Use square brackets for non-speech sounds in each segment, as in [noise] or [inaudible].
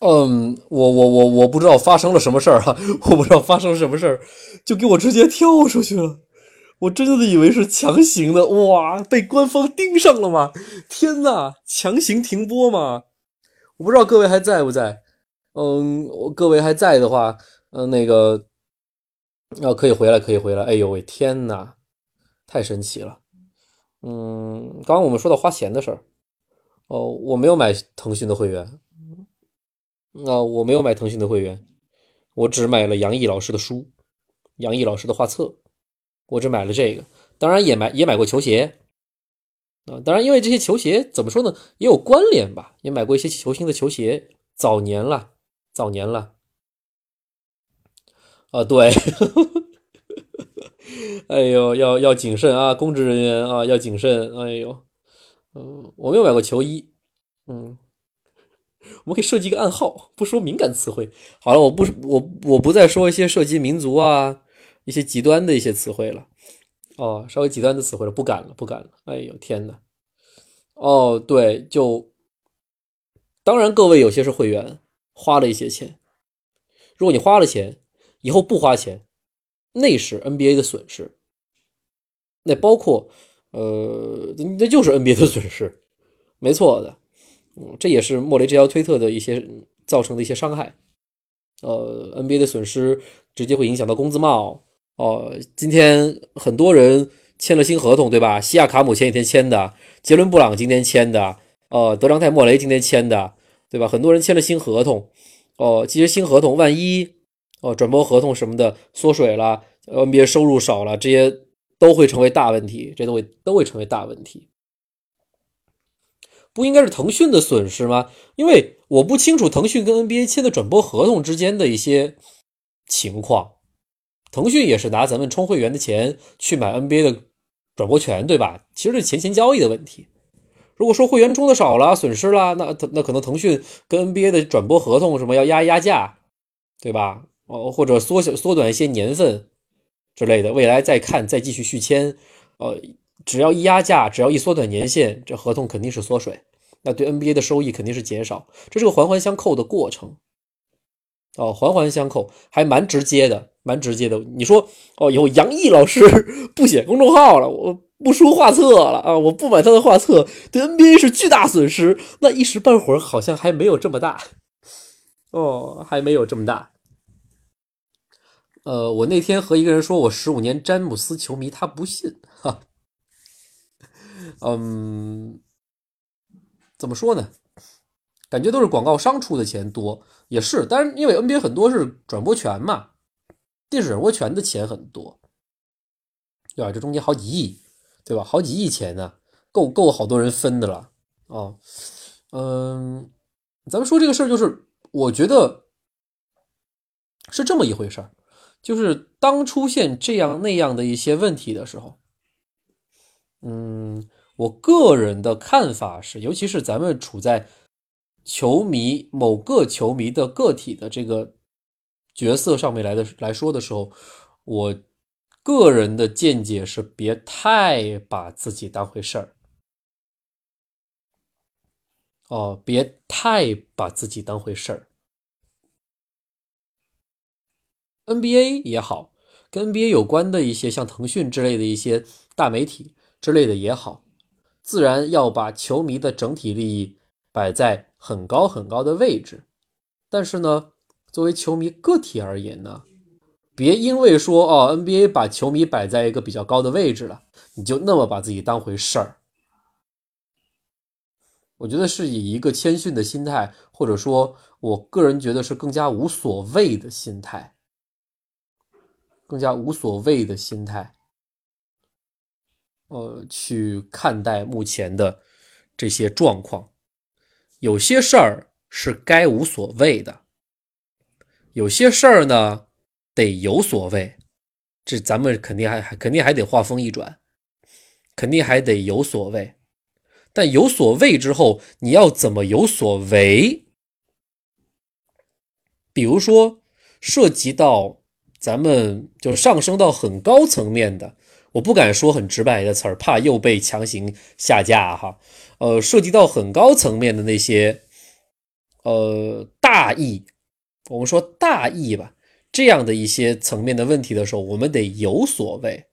嗯，我我我我不知道发生了什么事儿哈，[laughs] 我不知道发生了什么事儿，就给我直接跳出去了。我真的以为是强行的，哇，被官方盯上了吗？天呐，强行停播吗？我不知道各位还在不在。嗯，各位还在的话，嗯，那个，要可以回来，可以回来。哎呦喂，天呐，太神奇了。嗯，刚刚我们说到花钱的事儿，哦，我没有买腾讯的会员。啊，我没有买腾讯的会员，我只买了杨毅老师的书，杨毅老师的画册，我只买了这个。当然也买也买过球鞋，啊，当然因为这些球鞋怎么说呢，也有关联吧，也买过一些球星的球鞋。早年了，早年了。啊，对，[laughs] 哎呦，要要谨慎啊，公职人员啊，要谨慎。哎呦，嗯，我没有买过球衣，嗯。我们可以设计一个暗号，不说敏感词汇。好了，我不我我不再说一些涉及民族啊、一些极端的一些词汇了。哦，稍微极端的词汇了，不敢了，不敢了。哎呦天哪！哦，对，就当然各位有些是会员，花了一些钱。如果你花了钱，以后不花钱，那是 NBA 的损失。那包括呃，那就是 NBA 的损失，没错的。嗯，这也是莫雷这条推特的一些造成的一些伤害。呃，NBA 的损失直接会影响到工资帽。哦，今天很多人签了新合同，对吧？西亚卡姆前几天签的，杰伦布朗今天签的，呃，德章泰莫雷今天签的，对吧？很多人签了新合同。哦，其实新合同万一哦转播合同什么的缩水了，NBA 收入少了，这些都会成为大问题，这都会都会成为大问题。不应该是腾讯的损失吗？因为我不清楚腾讯跟 NBA 签的转播合同之间的一些情况。腾讯也是拿咱们充会员的钱去买 NBA 的转播权，对吧？其实是钱钱交易的问题。如果说会员充的少了，损失了，那那可能腾讯跟 NBA 的转播合同什么要压一压价，对吧？哦，或者缩小缩短一些年份之类的，未来再看再继续续签，呃。只要一压价，只要一缩短年限，这合同肯定是缩水，那对 NBA 的收益肯定是减少，这是个环环相扣的过程。哦，环环相扣，还蛮直接的，蛮直接的。你说，哦，以后杨毅老师 [laughs] 不写公众号了，我不出画册了啊，我不买他的画册，对 NBA 是巨大损失。那一时半会儿好像还没有这么大，哦，还没有这么大。呃，我那天和一个人说，我十五年詹姆斯球迷，他不信，嗯，怎么说呢？感觉都是广告商出的钱多，也是。但是因为 NBA 很多是转播权嘛，电视转播权的钱很多，对吧？这中间好几亿，对吧？好几亿钱呢，够够好多人分的了啊。嗯，咱们说这个事儿，就是我觉得是这么一回事儿，就是当出现这样那样的一些问题的时候，嗯。我个人的看法是，尤其是咱们处在球迷某个球迷的个体的这个角色上面来的来说的时候，我个人的见解是，别太把自己当回事儿。哦，别太把自己当回事儿。NBA 也好，跟 NBA 有关的一些像腾讯之类的一些大媒体之类的也好。自然要把球迷的整体利益摆在很高很高的位置，但是呢，作为球迷个体而言呢，别因为说哦，NBA 把球迷摆在一个比较高的位置了，你就那么把自己当回事儿。我觉得是以一个谦逊的心态，或者说我个人觉得是更加无所谓的心态，更加无所谓的心态。呃，去看待目前的这些状况，有些事儿是该无所谓的，有些事儿呢得有所谓。这咱们肯定还还肯定还得话锋一转，肯定还得有所谓。但有所谓之后，你要怎么有所为？比如说，涉及到咱们就上升到很高层面的。我不敢说很直白的词儿，怕又被强行下架哈。呃，涉及到很高层面的那些，呃大义，我们说大义吧，这样的一些层面的问题的时候，我们得有所谓。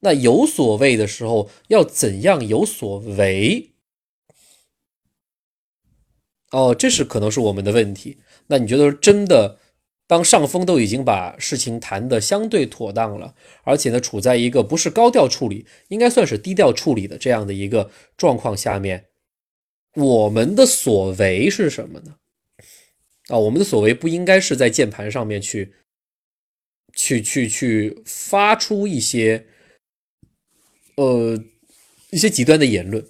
那有所谓的时候，要怎样有所为？哦，这是可能是我们的问题。那你觉得真的，当上峰都已经把事情谈得相对妥当了，而且呢，处在一个不是高调处理，应该算是低调处理的这样的一个状况下面，我们的所为是什么呢？啊，我们的所为不应该是在键盘上面去，去去去发出一些，呃，一些极端的言论。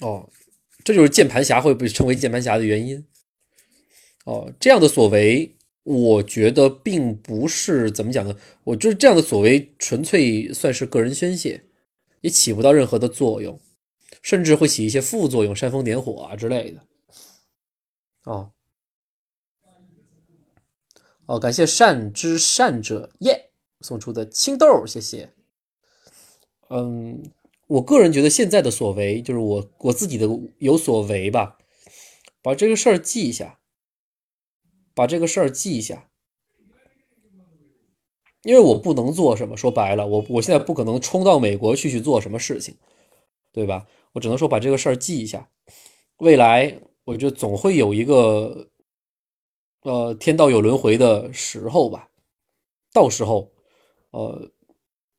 哦。这就是键盘侠会被称为键盘侠的原因。哦，这样的所为，我觉得并不是怎么讲呢？我就是这样的所为，纯粹算是个人宣泄，也起不到任何的作用，甚至会起一些副作用，煽风点火啊之类的。哦，哦，感谢善之善者耶送出的青豆，谢谢。嗯。我个人觉得现在的所为就是我我自己的有所为吧，把这个事儿记一下，把这个事儿记一下，因为我不能做什么，说白了，我我现在不可能冲到美国去去做什么事情，对吧？我只能说把这个事儿记一下，未来我觉得总会有一个，呃，天道有轮回的时候吧，到时候，呃，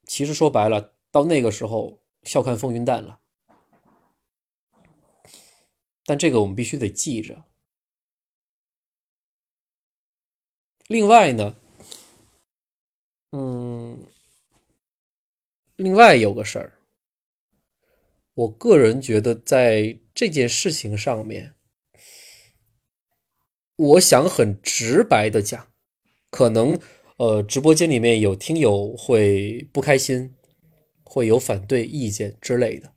其实说白了，到那个时候。笑看风云淡了，但这个我们必须得记着。另外呢，嗯，另外有个事儿，我个人觉得在这件事情上面，我想很直白的讲，可能呃，直播间里面有听友会不开心。会有反对意见之类的，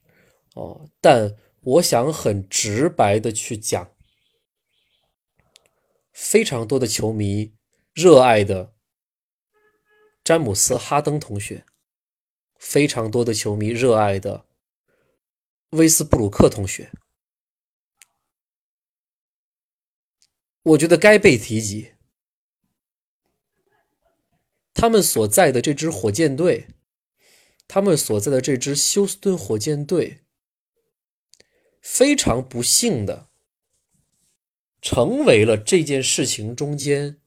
哦，但我想很直白的去讲，非常多的球迷热爱的詹姆斯·哈登同学，非常多的球迷热爱的威斯布鲁克同学，我觉得该被提及，他们所在的这支火箭队。他们所在的这支休斯顿火箭队非常不幸的成为了这件事情中间，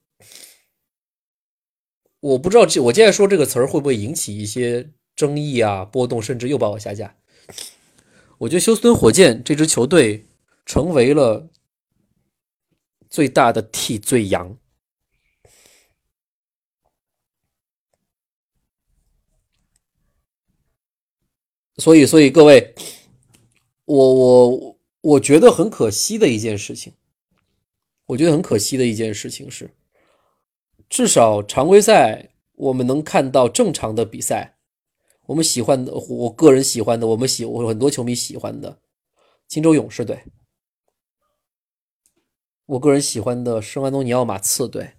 我不知道这我接下说这个词儿会不会引起一些争议啊、波动，甚至又把我下架。我觉得休斯顿火箭这支球队成为了最大的替罪羊。所以，所以各位，我我我觉得很可惜的一件事情，我觉得很可惜的一件事情是，至少常规赛我们能看到正常的比赛，我们喜欢的，我个人喜欢的，我们喜我很多球迷喜欢的。金州勇士队，我个人喜欢的圣安东尼奥马刺队，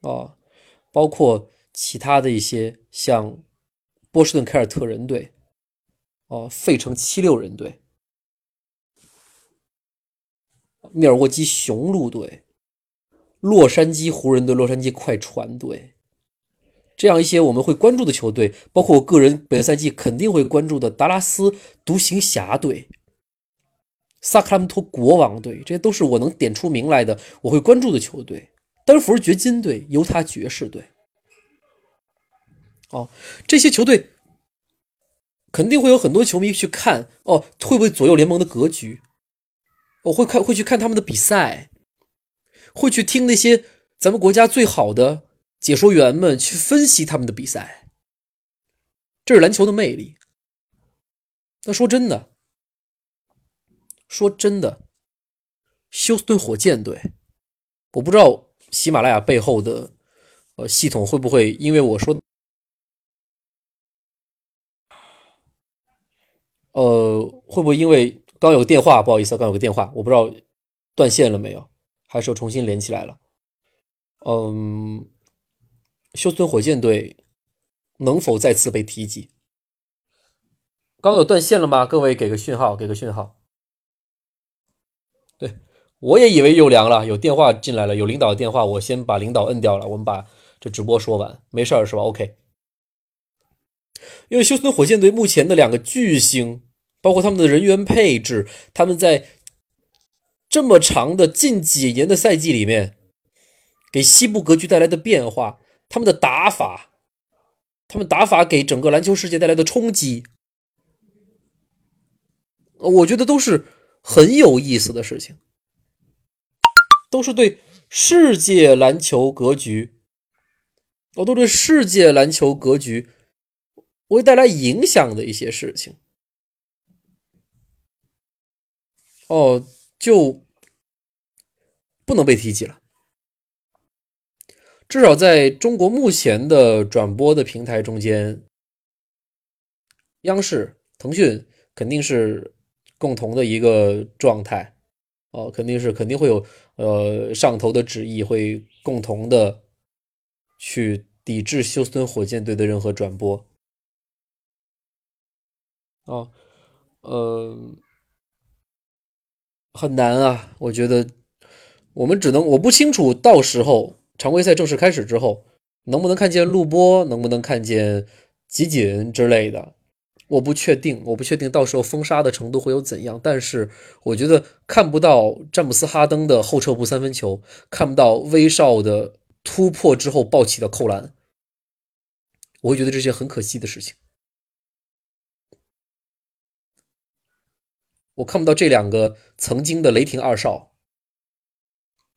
啊，包括其他的一些像波士顿凯尔特人队。哦，费城七六人队、密尔沃基雄鹿队、洛杉矶湖人队、洛杉矶快船队，这样一些我们会关注的球队，包括我个人本赛季肯定会关注的达拉斯独行侠队、萨克拉门托国王队，这些都是我能点出名来的我会关注的球队。丹佛掘金队、犹他爵士队，哦，这些球队。肯定会有很多球迷去看哦，会不会左右联盟的格局？我会看，会去看他们的比赛，会去听那些咱们国家最好的解说员们去分析他们的比赛。这是篮球的魅力。那说真的，说真的，休斯顿火箭队，我不知道喜马拉雅背后的呃系统会不会因为我说。呃，会不会因为刚有个电话，不好意思，刚有个电话，我不知道断线了没有，还是重新连起来了？嗯，休斯顿火箭队能否再次被提及？刚有断线了吗？各位给个讯号，给个讯号。对，我也以为又凉了，有电话进来了，有领导的电话，我先把领导摁掉了，我们把这直播说完，没事儿是吧？OK。因为休斯顿火箭队目前的两个巨星，包括他们的人员配置，他们在这么长的近几年的赛季里面，给西部格局带来的变化，他们的打法，他们打法给整个篮球世界带来的冲击，我觉得都是很有意思的事情，都是对世界篮球格局，我都对世界篮球格局。会带来影响的一些事情，哦，就不能被提及了。至少在中国目前的转播的平台中间，央视、腾讯肯定是共同的一个状态，哦，肯定是肯定会有呃上头的旨意，会共同的去抵制休斯顿火箭队的任何转播。哦，呃，很难啊！我觉得我们只能，我不清楚到时候常规赛正式开始之后，能不能看见录播，能不能看见集锦之类的，我不确定，我不确定到时候封杀的程度会有怎样。但是我觉得看不到詹姆斯哈登的后撤步三分球，看不到威少的突破之后抱起的扣篮，我会觉得这件很可惜的事情。我看不到这两个曾经的雷霆二少，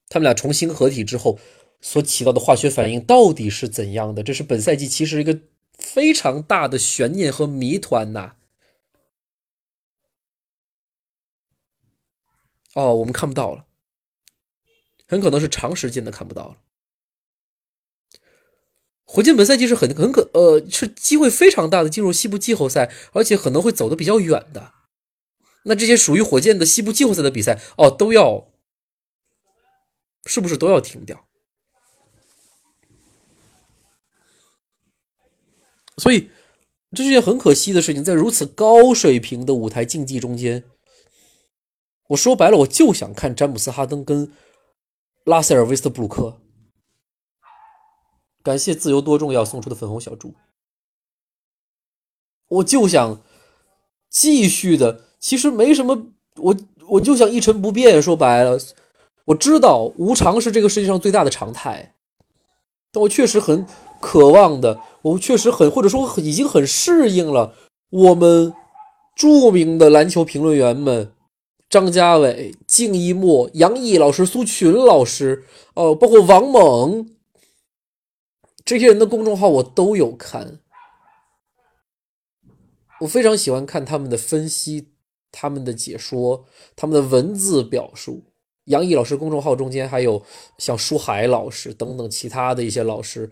他们俩重新合体之后所起到的化学反应到底是怎样的？这是本赛季其实一个非常大的悬念和谜团呐。哦，我们看不到了，很可能是长时间的看不到了。火箭本赛季是很很可呃是机会非常大的进入西部季后赛，而且可能会走得比较远的。那这些属于火箭的西部季后赛的比赛哦，都要是不是都要停掉？所以这是件很可惜的事情，在如此高水平的舞台竞技中间，我说白了，我就想看詹姆斯哈登跟拉塞尔威斯特布鲁克。感谢自由多重要送出的粉红小猪，我就想继续的。其实没什么，我我就想一成不变。说白了，我知道无常是这个世界上最大的常态，但我确实很渴望的，我确实很或者说已经很适应了我们著名的篮球评论员们，张家伟、敬一墨、杨毅老师、苏群老师，哦，包括王猛这些人的公众号我都有看，我非常喜欢看他们的分析。他们的解说，他们的文字表述，杨毅老师公众号中间还有像舒海老师等等其他的一些老师，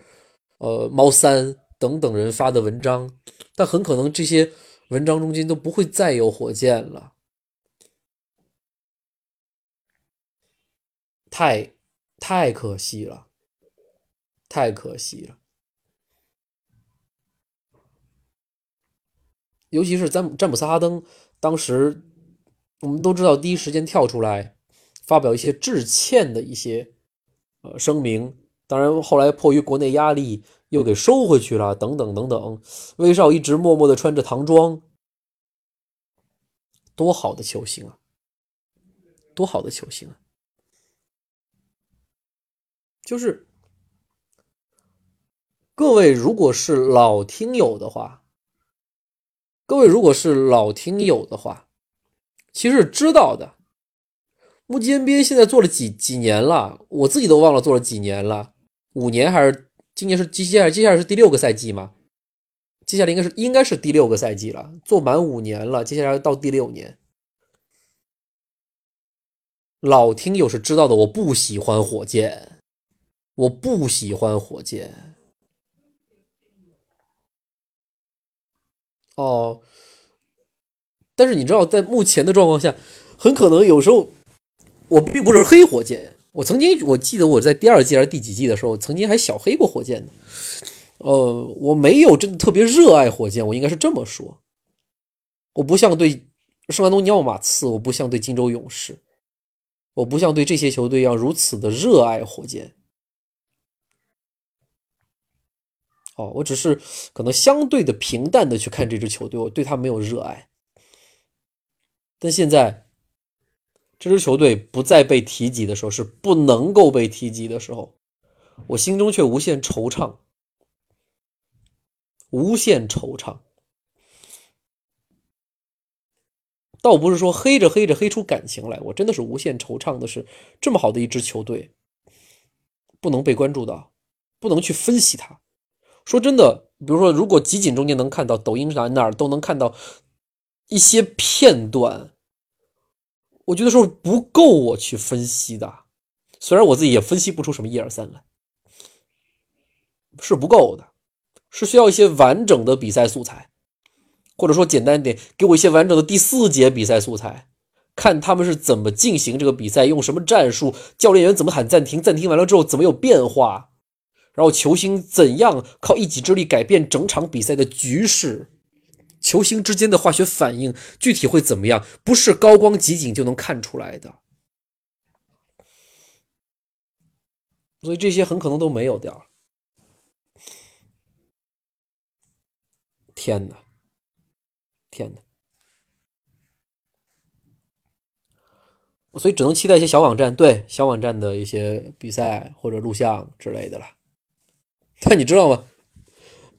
呃，猫三等等人发的文章，但很可能这些文章中间都不会再有火箭了，太太可惜了，太可惜了，尤其是詹詹姆斯哈登。当时我们都知道，第一时间跳出来发表一些致歉的一些呃声明。当然，后来迫于国内压力又给收回去了，等等等等。威少一直默默的穿着唐装，多好的球星啊！多好的球星啊！就是各位，如果是老听友的话。各位，如果是老听友的话，其实知道的。木吉 NBA 现在做了几几年了，我自己都忘了做了几年了，五年还是今年是接下来接下来是第六个赛季吗？接下来应该是应该是第六个赛季了，做满五年了，接下来到第六年。老听友是知道的，我不喜欢火箭，我不喜欢火箭。哦，但是你知道，在目前的状况下，很可能有时候我并不是黑火箭。我曾经我记得我在第二季还是第几季的时候，曾经还小黑过火箭呃，我没有真的特别热爱火箭，我应该是这么说。我不像对圣安东尼奥马刺，我不像对金州勇士。我不像对这些球队一样如此的热爱火箭。哦，我只是可能相对的平淡的去看这支球队，我对他没有热爱。但现在，这支球队不再被提及的时候，是不能够被提及的时候，我心中却无限惆怅，无限惆怅。倒不是说黑着黑着黑出感情来，我真的是无限惆怅的是，这么好的一支球队，不能被关注到，不能去分析它。说真的，比如说，如果集锦中间能看到，抖音上哪儿都能看到一些片段，我觉得说不够我去分析的。虽然我自己也分析不出什么一二三来，是不够的，是需要一些完整的比赛素材，或者说简单点，给我一些完整的第四节比赛素材，看他们是怎么进行这个比赛，用什么战术，教练员怎么喊暂停，暂停完了之后怎么有变化。然后球星怎样靠一己之力改变整场比赛的局势？球星之间的化学反应具体会怎么样？不是高光集锦就能看出来的。所以这些很可能都没有掉。天哪！天哪！所以只能期待一些小网站，对小网站的一些比赛或者录像之类的了。[laughs] 但你知道吗？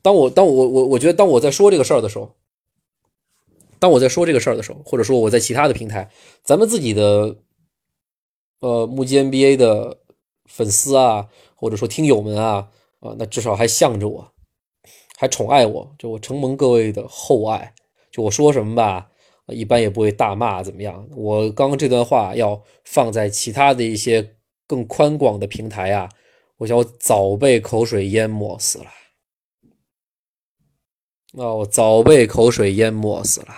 当我当我我我觉得当我在说这个事儿的时候，当我在说这个事儿的时候，或者说我在其他的平台，咱们自己的呃目击 NBA 的粉丝啊，或者说听友们啊啊，那至少还向着我，还宠爱我，就我承蒙各位的厚爱，就我说什么吧，一般也不会大骂怎么样。我刚刚这段话要放在其他的一些更宽广的平台啊。我想，我早被口水淹没死了。啊，我早被口水淹没死了。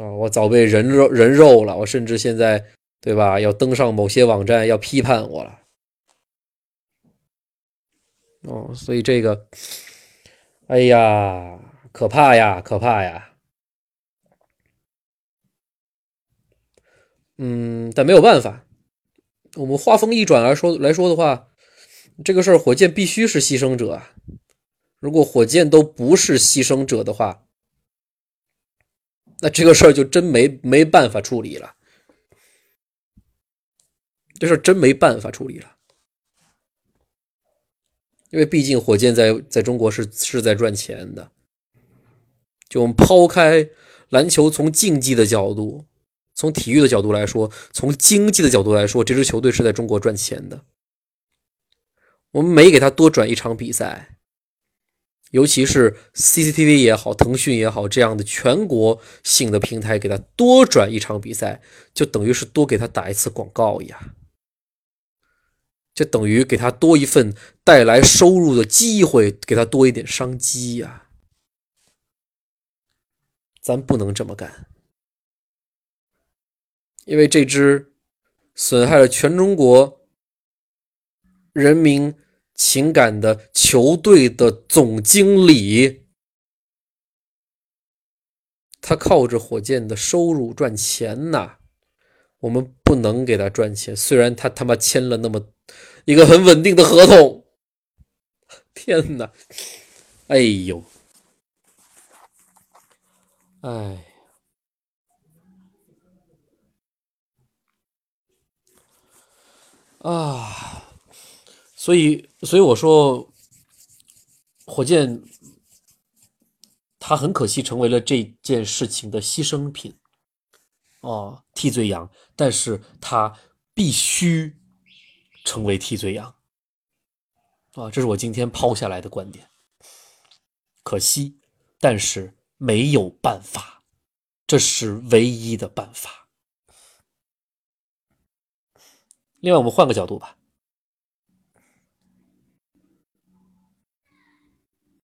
啊，我早被人肉人肉了。我甚至现在，对吧？要登上某些网站，要批判我了。哦，所以这个，哎呀，可怕呀，可怕呀。嗯，但没有办法。我们话锋一转来说来说的话，这个事儿火箭必须是牺牲者啊！如果火箭都不是牺牲者的话，那这个事儿就真没没办法处理了。这事儿真没办法处理了，因为毕竟火箭在在中国是是在赚钱的。就我们抛开篮球从竞技的角度。从体育的角度来说，从经济的角度来说，这支球队是在中国赚钱的。我们每给他多转一场比赛，尤其是 CCTV 也好，腾讯也好，这样的全国性的平台给他多转一场比赛，就等于是多给他打一次广告呀，就等于给他多一份带来收入的机会，给他多一点商机呀。咱不能这么干。因为这支损害了全中国人民情感的球队的总经理，他靠着火箭的收入赚钱呐，我们不能给他赚钱。虽然他他妈签了那么一个很稳定的合同，天哪，哎呦，哎。啊，所以，所以我说，火箭他很可惜成为了这件事情的牺牲品，哦，替罪羊，但是他必须成为替罪羊，啊，这是我今天抛下来的观点。可惜，但是没有办法，这是唯一的办法。另外，我们换个角度吧。